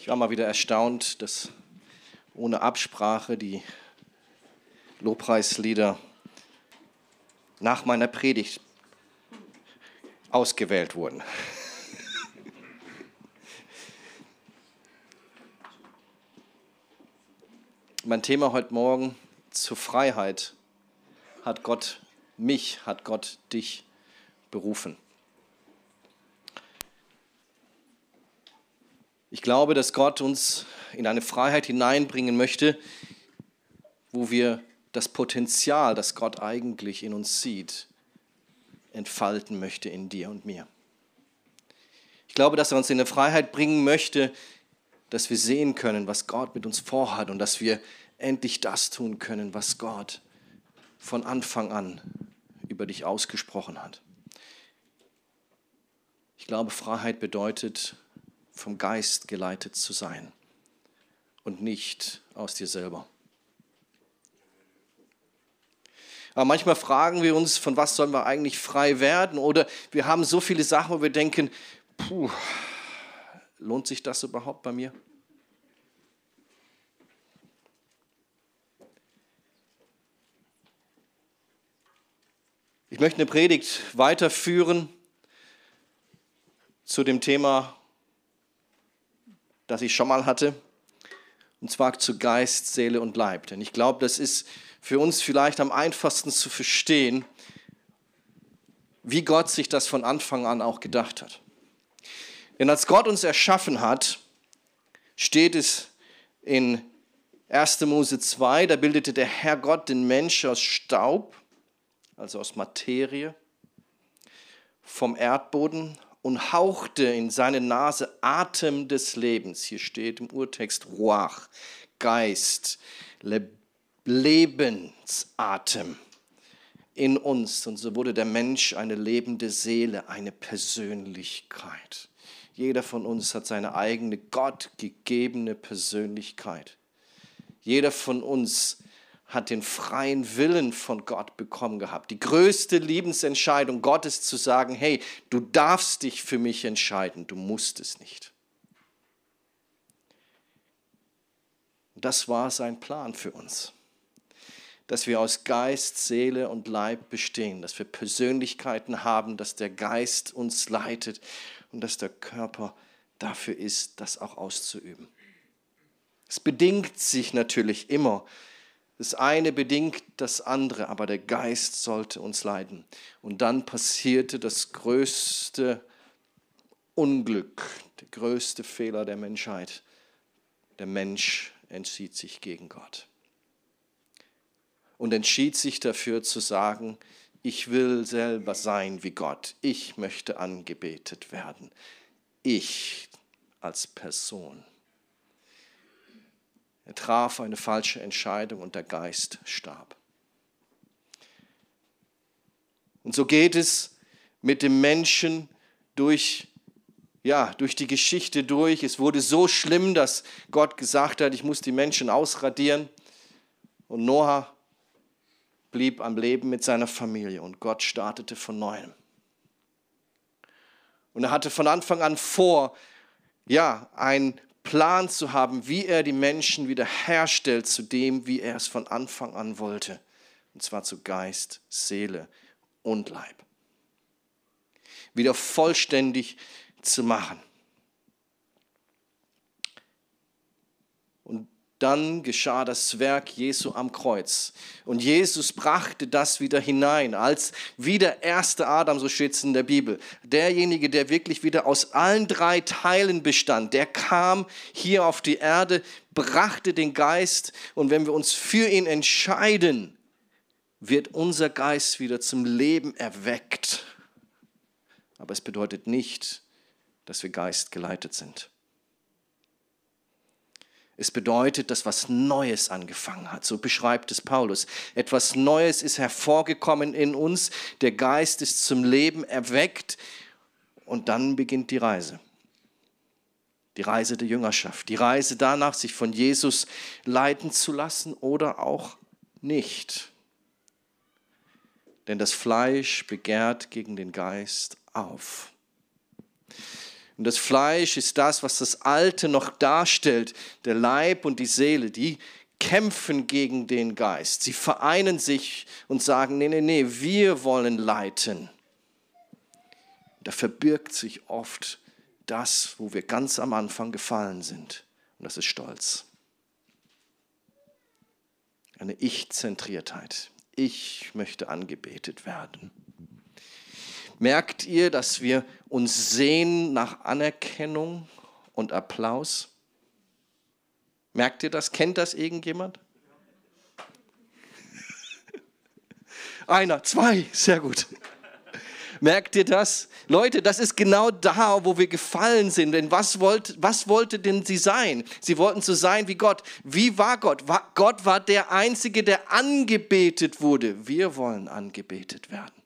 Ich war mal wieder erstaunt, dass ohne Absprache die Lobpreislieder nach meiner Predigt ausgewählt wurden. mein Thema heute Morgen zur Freiheit hat Gott mich, hat Gott dich berufen. Ich glaube, dass Gott uns in eine Freiheit hineinbringen möchte, wo wir das Potenzial, das Gott eigentlich in uns sieht, entfalten möchte in dir und mir. Ich glaube, dass er uns in eine Freiheit bringen möchte, dass wir sehen können, was Gott mit uns vorhat und dass wir endlich das tun können, was Gott von Anfang an über dich ausgesprochen hat. Ich glaube, Freiheit bedeutet, vom Geist geleitet zu sein und nicht aus dir selber. Aber manchmal fragen wir uns, von was sollen wir eigentlich frei werden? Oder wir haben so viele Sachen, wo wir denken, puh, lohnt sich das überhaupt bei mir? Ich möchte eine Predigt weiterführen zu dem Thema das ich schon mal hatte. Und zwar zu Geist, Seele und Leib. Denn ich glaube, das ist für uns vielleicht am einfachsten zu verstehen, wie Gott sich das von Anfang an auch gedacht hat. Denn als Gott uns erschaffen hat, steht es in 1. Mose 2, da bildete der Herr Gott den Mensch aus Staub, also aus Materie, vom Erdboden und hauchte in seine Nase Atem des Lebens. Hier steht im Urtext Ruach, Geist, Le Lebensatem in uns. Und so wurde der Mensch eine lebende Seele, eine Persönlichkeit. Jeder von uns hat seine eigene gottgegebene Persönlichkeit. Jeder von uns hat den freien Willen von Gott bekommen gehabt. Die größte Lebensentscheidung Gottes zu sagen, hey, du darfst dich für mich entscheiden, du musst es nicht. Das war sein Plan für uns, dass wir aus Geist, Seele und Leib bestehen, dass wir Persönlichkeiten haben, dass der Geist uns leitet und dass der Körper dafür ist, das auch auszuüben. Es bedingt sich natürlich immer das eine bedingt das andere, aber der Geist sollte uns leiden. Und dann passierte das größte Unglück, der größte Fehler der Menschheit. Der Mensch entschied sich gegen Gott und entschied sich dafür zu sagen, ich will selber sein wie Gott, ich möchte angebetet werden, ich als Person. Er traf eine falsche Entscheidung und der Geist starb. Und so geht es mit dem Menschen durch, ja, durch die Geschichte durch. Es wurde so schlimm, dass Gott gesagt hat, ich muss die Menschen ausradieren. Und Noah blieb am Leben mit seiner Familie und Gott startete von neuem. Und er hatte von Anfang an vor, ja, ein Plan zu haben, wie er die Menschen wieder herstellt zu dem, wie er es von Anfang an wollte. Und zwar zu Geist, Seele und Leib. Wieder vollständig zu machen. Dann geschah das Werk Jesu am Kreuz. Und Jesus brachte das wieder hinein, als wie der erste Adam, so steht es in der Bibel. Derjenige, der wirklich wieder aus allen drei Teilen bestand, der kam hier auf die Erde, brachte den Geist. Und wenn wir uns für ihn entscheiden, wird unser Geist wieder zum Leben erweckt. Aber es bedeutet nicht, dass wir geistgeleitet sind. Es bedeutet, dass was Neues angefangen hat. So beschreibt es Paulus. Etwas Neues ist hervorgekommen in uns. Der Geist ist zum Leben erweckt. Und dann beginnt die Reise. Die Reise der Jüngerschaft. Die Reise danach, sich von Jesus leiten zu lassen oder auch nicht. Denn das Fleisch begehrt gegen den Geist auf. Und das Fleisch ist das, was das Alte noch darstellt. Der Leib und die Seele, die kämpfen gegen den Geist. Sie vereinen sich und sagen, nee, nee, nee, wir wollen leiten. Da verbirgt sich oft das, wo wir ganz am Anfang gefallen sind. Und das ist Stolz. Eine Ich-Zentriertheit. Ich möchte angebetet werden. Merkt ihr, dass wir uns sehen nach Anerkennung und Applaus? Merkt ihr das? Kennt das irgendjemand? Einer, zwei, sehr gut. Merkt ihr das? Leute, das ist genau da, wo wir gefallen sind. Denn was, wollt, was wollte denn sie sein? Sie wollten so sein wie Gott. Wie war Gott? Gott war der Einzige, der angebetet wurde. Wir wollen angebetet werden.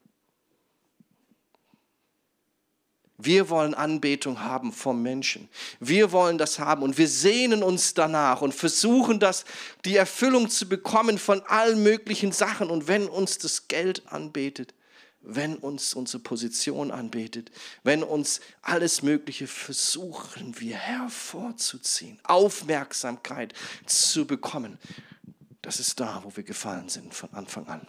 Wir wollen Anbetung haben vom Menschen. Wir wollen das haben und wir sehnen uns danach und versuchen das, die Erfüllung zu bekommen von allen möglichen Sachen. Und wenn uns das Geld anbetet, wenn uns unsere Position anbetet, wenn uns alles Mögliche versuchen wir hervorzuziehen, Aufmerksamkeit zu bekommen. Das ist da, wo wir gefallen sind von Anfang an.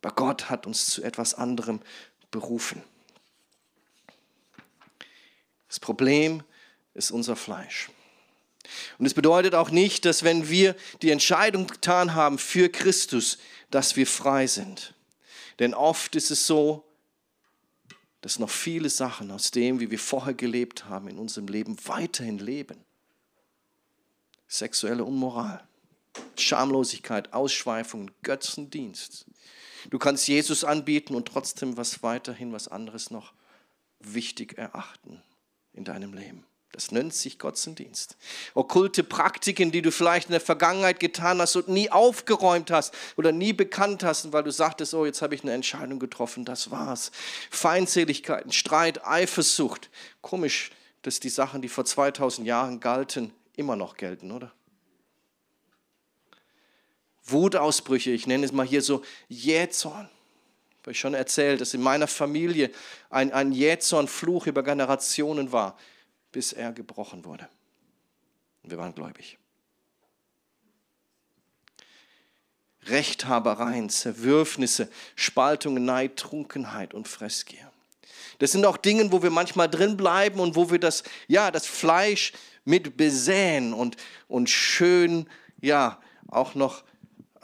Aber Gott hat uns zu etwas anderem berufen. Das Problem ist unser Fleisch. Und es bedeutet auch nicht, dass wenn wir die Entscheidung getan haben für Christus, dass wir frei sind. Denn oft ist es so, dass noch viele Sachen aus dem, wie wir vorher gelebt haben, in unserem Leben weiterhin leben. Sexuelle Unmoral, Schamlosigkeit, Ausschweifung, Götzendienst. Du kannst Jesus anbieten und trotzdem was weiterhin, was anderes noch wichtig erachten in deinem Leben. Das nennt sich Gottesdienst. Okkulte Praktiken, die du vielleicht in der Vergangenheit getan hast und nie aufgeräumt hast oder nie bekannt hast, weil du sagtest, oh, jetzt habe ich eine Entscheidung getroffen, das war's. Feindseligkeiten, Streit, Eifersucht. Komisch, dass die Sachen, die vor 2000 Jahren galten, immer noch gelten, oder? Wutausbrüche, ich nenne es mal hier so Jähzorn. Habe ich schon erzählt, dass in meiner Familie ein, ein Jähzorn-Fluch über Generationen war bis er gebrochen wurde. Und wir waren gläubig. Rechthabereien, Zerwürfnisse, Spaltungen, Neid, Trunkenheit und Fressgier. Das sind auch Dinge, wo wir manchmal drin bleiben und wo wir das, ja, das Fleisch mit besäen und, und schön, ja, auch noch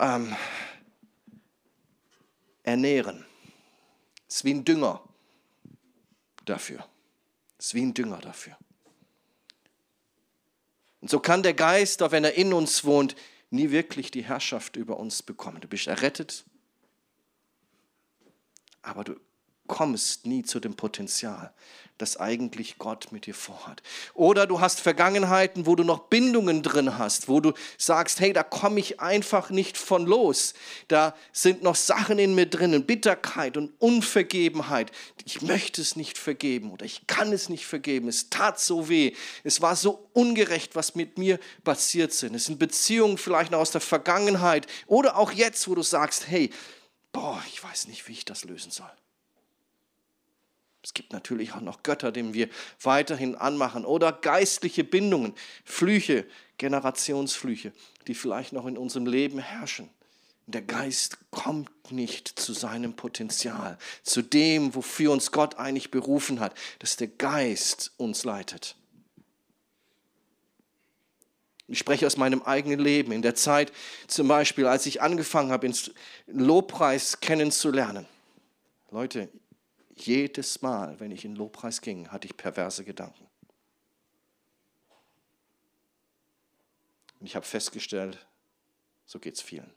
ähm, ernähren. Es ist wie ein Dünger dafür. Es ist wie ein Dünger dafür. Und so kann der Geist, auch wenn er in uns wohnt, nie wirklich die Herrschaft über uns bekommen. Du bist errettet, aber du kommst nie zu dem Potenzial, das eigentlich Gott mit dir vorhat. Oder du hast Vergangenheiten, wo du noch Bindungen drin hast, wo du sagst, hey, da komme ich einfach nicht von los. Da sind noch Sachen in mir drinnen, Bitterkeit und Unvergebenheit. Ich möchte es nicht vergeben oder ich kann es nicht vergeben. Es tat so weh. Es war so ungerecht, was mit mir passiert sind. Es sind Beziehungen vielleicht noch aus der Vergangenheit oder auch jetzt, wo du sagst, hey, boah, ich weiß nicht, wie ich das lösen soll. Es gibt natürlich auch noch Götter, denen wir weiterhin anmachen oder geistliche Bindungen, Flüche, Generationsflüche, die vielleicht noch in unserem Leben herrschen. Der Geist kommt nicht zu seinem Potenzial, zu dem, wofür uns Gott eigentlich berufen hat, dass der Geist uns leitet. Ich spreche aus meinem eigenen Leben. In der Zeit zum Beispiel, als ich angefangen habe, den Lobpreis kennenzulernen. Leute, jedes Mal, wenn ich in Lobpreis ging, hatte ich perverse Gedanken. Und ich habe festgestellt, so geht es vielen.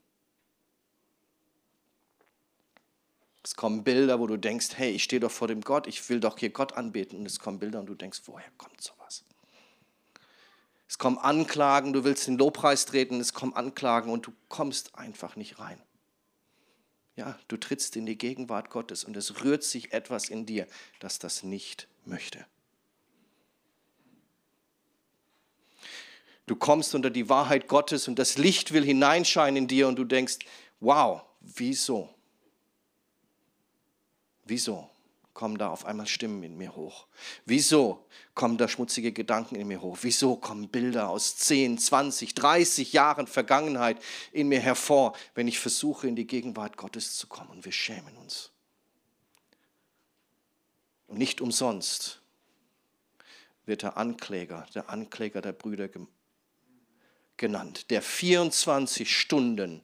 Es kommen Bilder, wo du denkst, hey, ich stehe doch vor dem Gott, ich will doch hier Gott anbeten. Und es kommen Bilder und du denkst, woher kommt sowas? Es kommen Anklagen, du willst den Lobpreis treten, es kommen Anklagen und du kommst einfach nicht rein. Ja, du trittst in die Gegenwart Gottes und es rührt sich etwas in dir, das das nicht möchte. Du kommst unter die Wahrheit Gottes und das Licht will hineinscheinen in dir und du denkst, wow, wieso? Wieso? Kommen da auf einmal Stimmen in mir hoch? Wieso kommen da schmutzige Gedanken in mir hoch? Wieso kommen Bilder aus 10, 20, 30 Jahren Vergangenheit in mir hervor, wenn ich versuche, in die Gegenwart Gottes zu kommen? Und wir schämen uns. Und nicht umsonst wird der Ankläger, der Ankläger der Brüder genannt, der 24 Stunden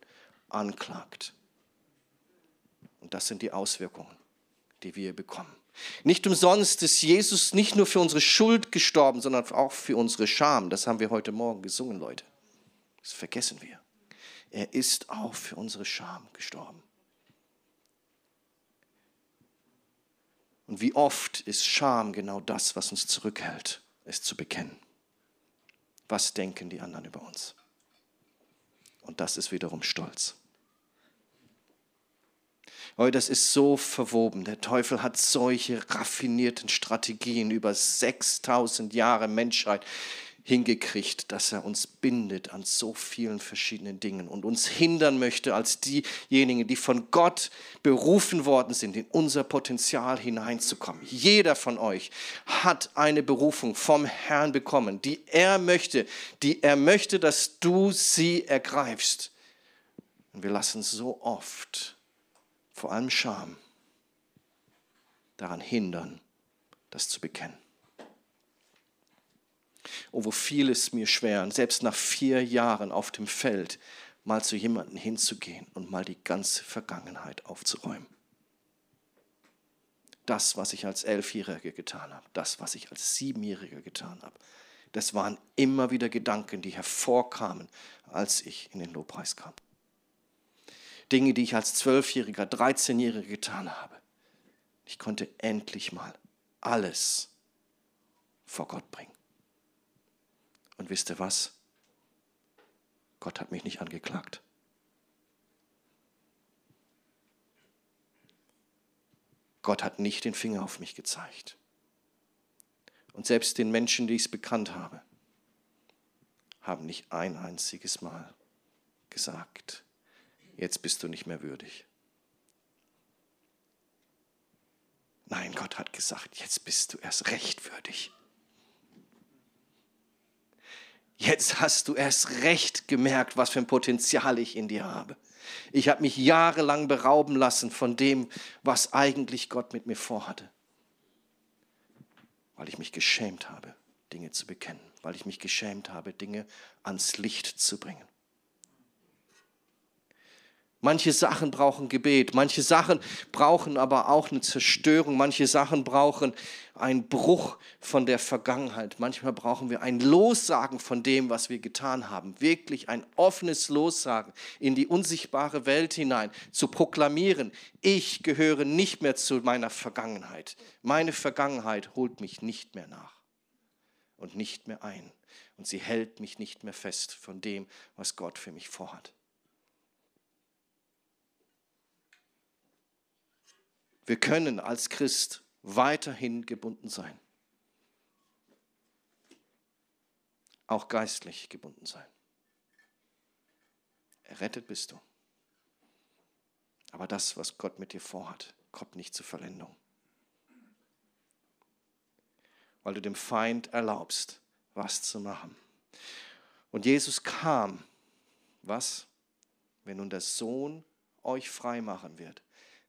anklagt. Und das sind die Auswirkungen die wir bekommen. Nicht umsonst ist Jesus nicht nur für unsere Schuld gestorben, sondern auch für unsere Scham. Das haben wir heute Morgen gesungen, Leute. Das vergessen wir. Er ist auch für unsere Scham gestorben. Und wie oft ist Scham genau das, was uns zurückhält, es zu bekennen. Was denken die anderen über uns? Und das ist wiederum Stolz. Oh, das ist so verwoben. Der Teufel hat solche raffinierten Strategien über 6000 Jahre Menschheit hingekriegt, dass er uns bindet an so vielen verschiedenen Dingen und uns hindern möchte als diejenigen, die von Gott berufen worden sind, in unser Potenzial hineinzukommen. Jeder von euch hat eine Berufung vom Herrn bekommen, die er möchte, die er möchte, dass du sie ergreifst. Und wir lassen so oft vor allem Scham, daran hindern, das zu bekennen. Oh, wo fiel es mir schwer, und selbst nach vier Jahren auf dem Feld mal zu jemandem hinzugehen und mal die ganze Vergangenheit aufzuräumen. Das, was ich als Elfjähriger getan habe, das, was ich als Siebenjähriger getan habe, das waren immer wieder Gedanken, die hervorkamen, als ich in den Lobpreis kam. Dinge, die ich als Zwölfjähriger, Dreizehnjähriger getan habe. Ich konnte endlich mal alles vor Gott bringen. Und wisst ihr was? Gott hat mich nicht angeklagt. Gott hat nicht den Finger auf mich gezeigt. Und selbst den Menschen, die ich es bekannt habe, haben nicht ein einziges Mal gesagt, jetzt bist du nicht mehr würdig. Nein, Gott hat gesagt, jetzt bist du erst recht würdig. Jetzt hast du erst recht gemerkt, was für ein Potenzial ich in dir habe. Ich habe mich jahrelang berauben lassen von dem, was eigentlich Gott mit mir vorhatte. Weil ich mich geschämt habe, Dinge zu bekennen. Weil ich mich geschämt habe, Dinge ans Licht zu bringen. Manche Sachen brauchen Gebet, manche Sachen brauchen aber auch eine Zerstörung, manche Sachen brauchen einen Bruch von der Vergangenheit. Manchmal brauchen wir ein Lossagen von dem, was wir getan haben. Wirklich ein offenes Lossagen in die unsichtbare Welt hinein, zu proklamieren, ich gehöre nicht mehr zu meiner Vergangenheit. Meine Vergangenheit holt mich nicht mehr nach und nicht mehr ein. Und sie hält mich nicht mehr fest von dem, was Gott für mich vorhat. Wir können als Christ weiterhin gebunden sein. Auch geistlich gebunden sein. Errettet bist du. Aber das, was Gott mit dir vorhat, kommt nicht zur Verlendung. Weil du dem Feind erlaubst, was zu machen. Und Jesus kam, was? Wenn nun der Sohn euch frei machen wird,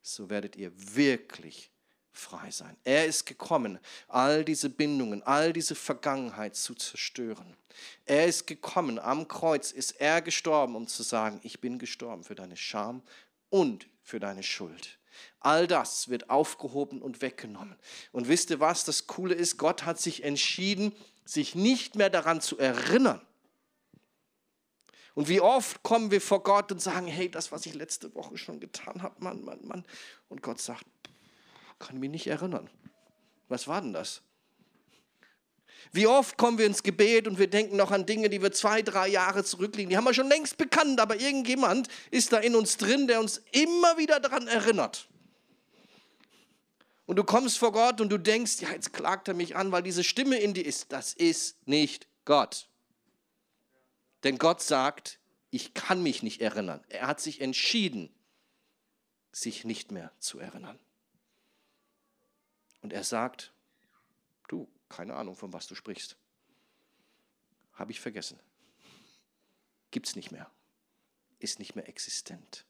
so werdet ihr wirklich frei sein. Er ist gekommen, all diese Bindungen, all diese Vergangenheit zu zerstören. Er ist gekommen, am Kreuz ist er gestorben, um zu sagen, ich bin gestorben für deine Scham und für deine Schuld. All das wird aufgehoben und weggenommen. Und wisst ihr was, das Coole ist, Gott hat sich entschieden, sich nicht mehr daran zu erinnern, und wie oft kommen wir vor Gott und sagen, hey, das, was ich letzte Woche schon getan habe, Mann, Mann, Mann. Und Gott sagt, kann mich nicht erinnern. Was war denn das? Wie oft kommen wir ins Gebet und wir denken noch an Dinge, die wir zwei, drei Jahre zurückliegen. Die haben wir schon längst bekannt, aber irgendjemand ist da in uns drin, der uns immer wieder daran erinnert. Und du kommst vor Gott und du denkst, ja, jetzt klagt er mich an, weil diese Stimme in dir ist. Das ist nicht Gott. Denn Gott sagt, ich kann mich nicht erinnern. Er hat sich entschieden, sich nicht mehr zu erinnern. Und er sagt, du, keine Ahnung, von was du sprichst. Habe ich vergessen. Gibt es nicht mehr. Ist nicht mehr existent.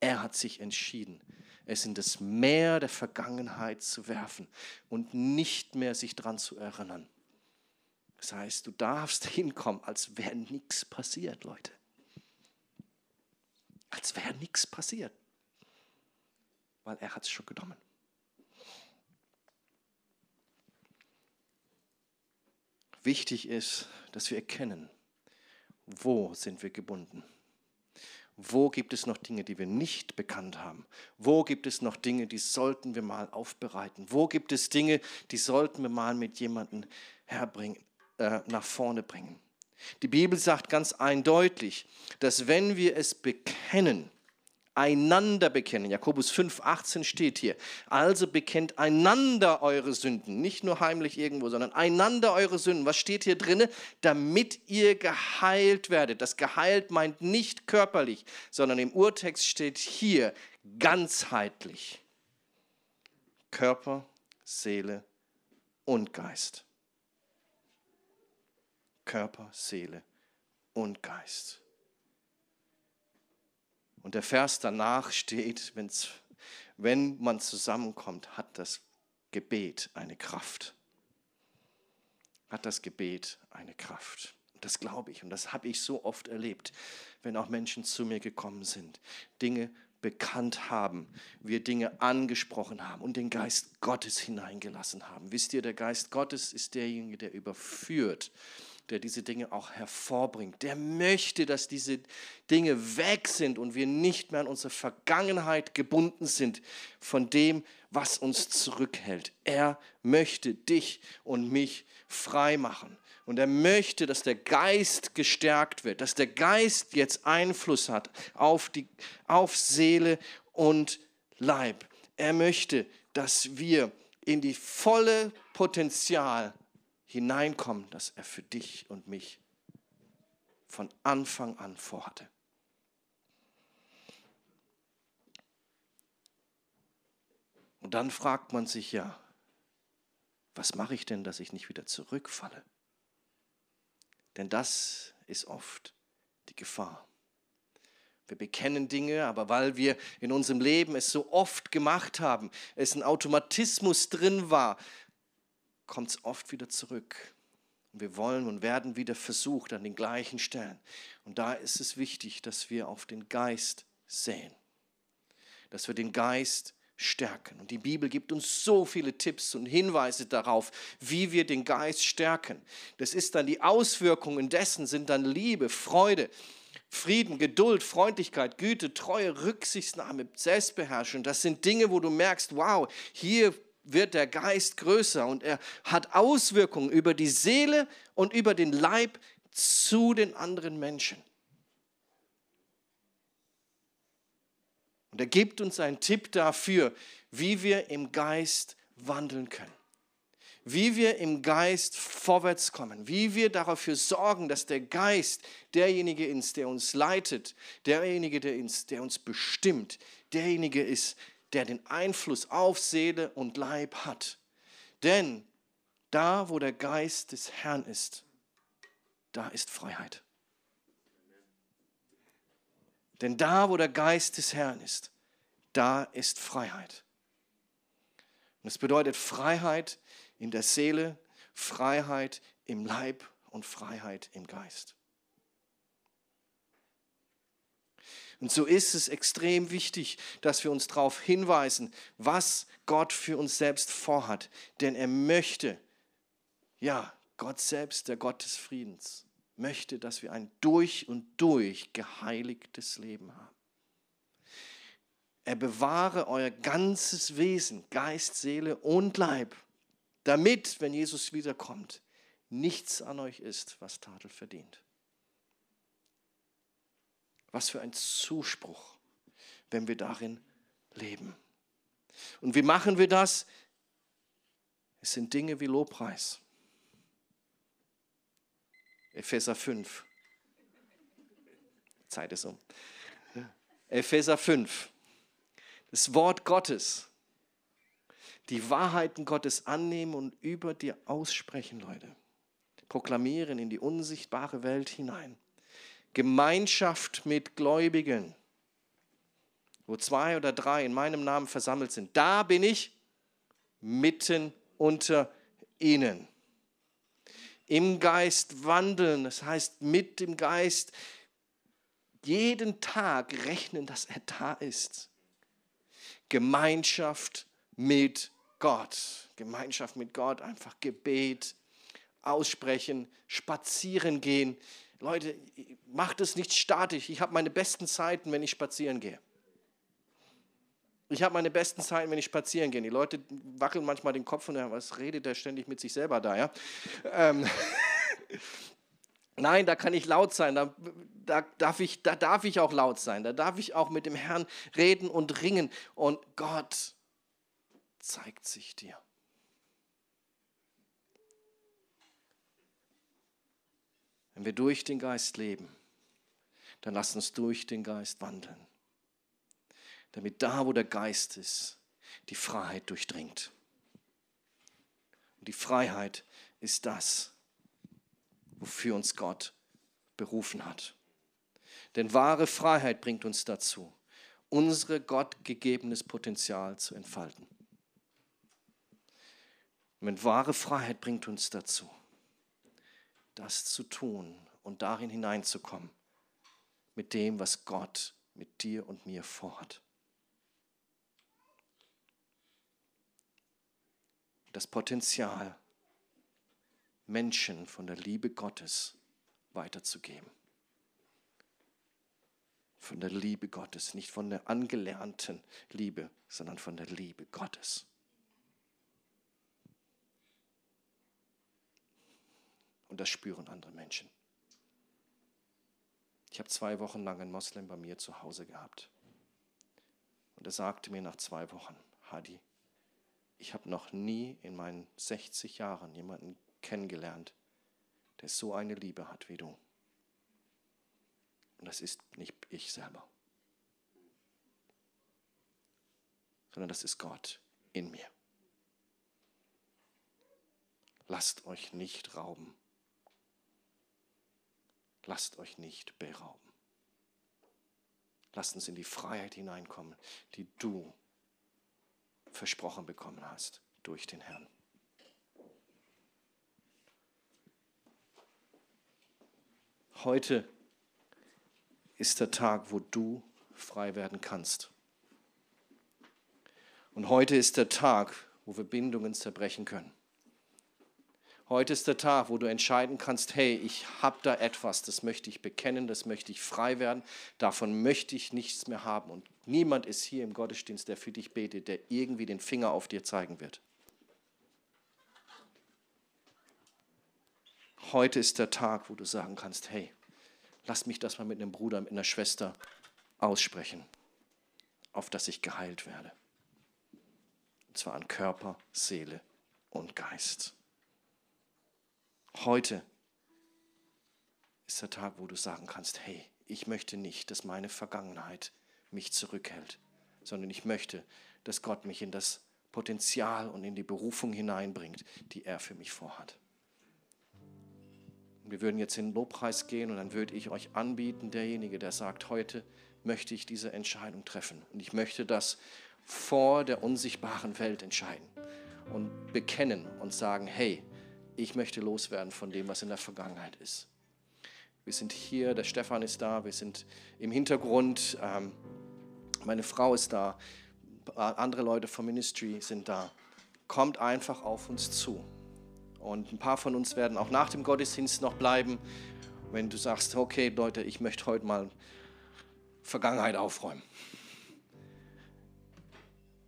Er hat sich entschieden, es in das Meer der Vergangenheit zu werfen und nicht mehr sich daran zu erinnern. Das heißt, du darfst hinkommen, als wäre nichts passiert, Leute. Als wäre nichts passiert. Weil er hat es schon genommen. Wichtig ist, dass wir erkennen, wo sind wir gebunden. Wo gibt es noch Dinge, die wir nicht bekannt haben? Wo gibt es noch Dinge, die sollten wir mal aufbereiten? Wo gibt es Dinge, die sollten wir mal mit jemandem herbringen, äh, nach vorne bringen? Die Bibel sagt ganz eindeutig, dass wenn wir es bekennen, einander bekennen. Jakobus 5, 18 steht hier. Also bekennt einander eure Sünden, nicht nur heimlich irgendwo, sondern einander eure Sünden. Was steht hier drin? Damit ihr geheilt werdet. Das geheilt meint nicht körperlich, sondern im Urtext steht hier ganzheitlich. Körper, Seele und Geist. Körper, Seele und Geist. Und der Vers danach steht, wenn's, wenn man zusammenkommt, hat das Gebet eine Kraft. Hat das Gebet eine Kraft. Das glaube ich und das habe ich so oft erlebt, wenn auch Menschen zu mir gekommen sind, Dinge bekannt haben, wir Dinge angesprochen haben und den Geist Gottes hineingelassen haben. Wisst ihr, der Geist Gottes ist derjenige, der überführt der diese Dinge auch hervorbringt. Der möchte, dass diese Dinge weg sind und wir nicht mehr an unsere Vergangenheit gebunden sind von dem, was uns zurückhält. Er möchte dich und mich frei machen. Und er möchte, dass der Geist gestärkt wird, dass der Geist jetzt Einfluss hat auf, die, auf Seele und Leib. Er möchte, dass wir in die volle Potenzial hineinkommen, das er für dich und mich von Anfang an vorhatte. Und dann fragt man sich ja, was mache ich denn, dass ich nicht wieder zurückfalle? Denn das ist oft die Gefahr. Wir bekennen Dinge, aber weil wir in unserem Leben es so oft gemacht haben, es ein Automatismus drin war, kommt es oft wieder zurück. Und wir wollen und werden wieder versucht an den gleichen Stellen. Und da ist es wichtig, dass wir auf den Geist sehen. Dass wir den Geist stärken. Und die Bibel gibt uns so viele Tipps und Hinweise darauf, wie wir den Geist stärken. Das ist dann die Auswirkungen dessen, sind dann Liebe, Freude, Frieden, Geduld, Freundlichkeit, Güte, Treue, Rücksichtsnahme, Selbstbeherrschung. Das sind Dinge, wo du merkst, wow, hier wird der Geist größer und er hat Auswirkungen über die Seele und über den Leib zu den anderen Menschen. Und er gibt uns einen Tipp dafür, wie wir im Geist wandeln können. Wie wir im Geist vorwärts kommen. Wie wir dafür sorgen, dass der Geist derjenige ist, der uns leitet, derjenige, der uns, der uns bestimmt, derjenige ist, der den Einfluss auf Seele und Leib hat. Denn da, wo der Geist des Herrn ist, da ist Freiheit. Denn da, wo der Geist des Herrn ist, da ist Freiheit. Und es bedeutet Freiheit in der Seele, Freiheit im Leib und Freiheit im Geist. Und so ist es extrem wichtig, dass wir uns darauf hinweisen, was Gott für uns selbst vorhat. Denn er möchte, ja, Gott selbst, der Gott des Friedens, möchte, dass wir ein durch und durch geheiligtes Leben haben. Er bewahre euer ganzes Wesen, Geist, Seele und Leib, damit, wenn Jesus wiederkommt, nichts an euch ist, was Tadel verdient. Was für ein Zuspruch, wenn wir darin leben. Und wie machen wir das? Es sind Dinge wie Lobpreis. Epheser 5. Zeit ist um. Epheser 5. Das Wort Gottes. Die Wahrheiten Gottes annehmen und über dir aussprechen, Leute. Proklamieren in die unsichtbare Welt hinein. Gemeinschaft mit Gläubigen, wo zwei oder drei in meinem Namen versammelt sind. Da bin ich mitten unter ihnen. Im Geist wandeln, das heißt mit dem Geist jeden Tag rechnen, dass er da ist. Gemeinschaft mit Gott. Gemeinschaft mit Gott, einfach Gebet, aussprechen, spazieren gehen. Leute, macht es nicht statisch. Ich habe meine besten Zeiten, wenn ich spazieren gehe. Ich habe meine besten Zeiten, wenn ich spazieren gehe. Die Leute wackeln manchmal den Kopf und sagen, was redet der ständig mit sich selber da? Ja? Ähm, Nein, da kann ich laut sein, da, da, darf ich, da darf ich auch laut sein, da darf ich auch mit dem Herrn reden und ringen. Und Gott zeigt sich dir. Wenn wir durch den Geist leben, dann lass uns durch den Geist wandeln. Damit da, wo der Geist ist, die Freiheit durchdringt. Und die Freiheit ist das, wofür uns Gott berufen hat. Denn wahre Freiheit bringt uns dazu, unsere Gott gegebenes Potenzial zu entfalten. Und wahre Freiheit bringt uns dazu, das zu tun und darin hineinzukommen, mit dem, was Gott mit dir und mir vorhat. Das Potenzial, Menschen von der Liebe Gottes weiterzugeben. Von der Liebe Gottes, nicht von der angelernten Liebe, sondern von der Liebe Gottes. Und das spüren andere Menschen. Ich habe zwei Wochen lang einen Moslem bei mir zu Hause gehabt. Und er sagte mir nach zwei Wochen, Hadi, ich habe noch nie in meinen 60 Jahren jemanden kennengelernt, der so eine Liebe hat wie du. Und das ist nicht ich selber, sondern das ist Gott in mir. Lasst euch nicht rauben. Lasst euch nicht berauben. Lasst uns in die Freiheit hineinkommen, die du versprochen bekommen hast durch den Herrn. Heute ist der Tag, wo du frei werden kannst. Und heute ist der Tag, wo wir Bindungen zerbrechen können. Heute ist der Tag, wo du entscheiden kannst, hey, ich habe da etwas, das möchte ich bekennen, das möchte ich frei werden, davon möchte ich nichts mehr haben. Und niemand ist hier im Gottesdienst, der für dich betet, der irgendwie den Finger auf dir zeigen wird. Heute ist der Tag, wo du sagen kannst, hey, lass mich das mal mit einem Bruder, mit einer Schwester aussprechen, auf dass ich geheilt werde. Und zwar an Körper, Seele und Geist. Heute ist der Tag, wo du sagen kannst, hey, ich möchte nicht, dass meine Vergangenheit mich zurückhält, sondern ich möchte, dass Gott mich in das Potenzial und in die Berufung hineinbringt, die er für mich vorhat. Wir würden jetzt in den Lobpreis gehen und dann würde ich euch anbieten, derjenige, der sagt, heute möchte ich diese Entscheidung treffen. Und ich möchte das vor der unsichtbaren Welt entscheiden und bekennen und sagen, hey, ich möchte loswerden von dem, was in der Vergangenheit ist. Wir sind hier, der Stefan ist da, wir sind im Hintergrund, ähm, meine Frau ist da, andere Leute vom Ministry sind da. Kommt einfach auf uns zu. Und ein paar von uns werden auch nach dem Gottesdienst noch bleiben. Wenn du sagst, okay Leute, ich möchte heute mal Vergangenheit aufräumen.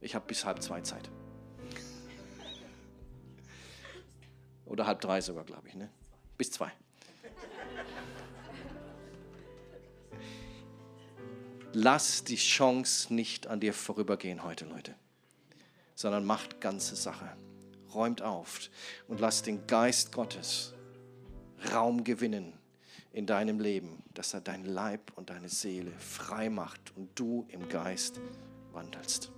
Ich habe bis halb zwei Zeit. Oder halb drei sogar, glaube ich. Ne? Bis zwei. Lass die Chance nicht an dir vorübergehen heute, Leute, sondern macht ganze Sache räumt auf und lass den Geist Gottes Raum gewinnen in deinem Leben, dass er dein Leib und deine Seele frei macht und du im Geist wandelst.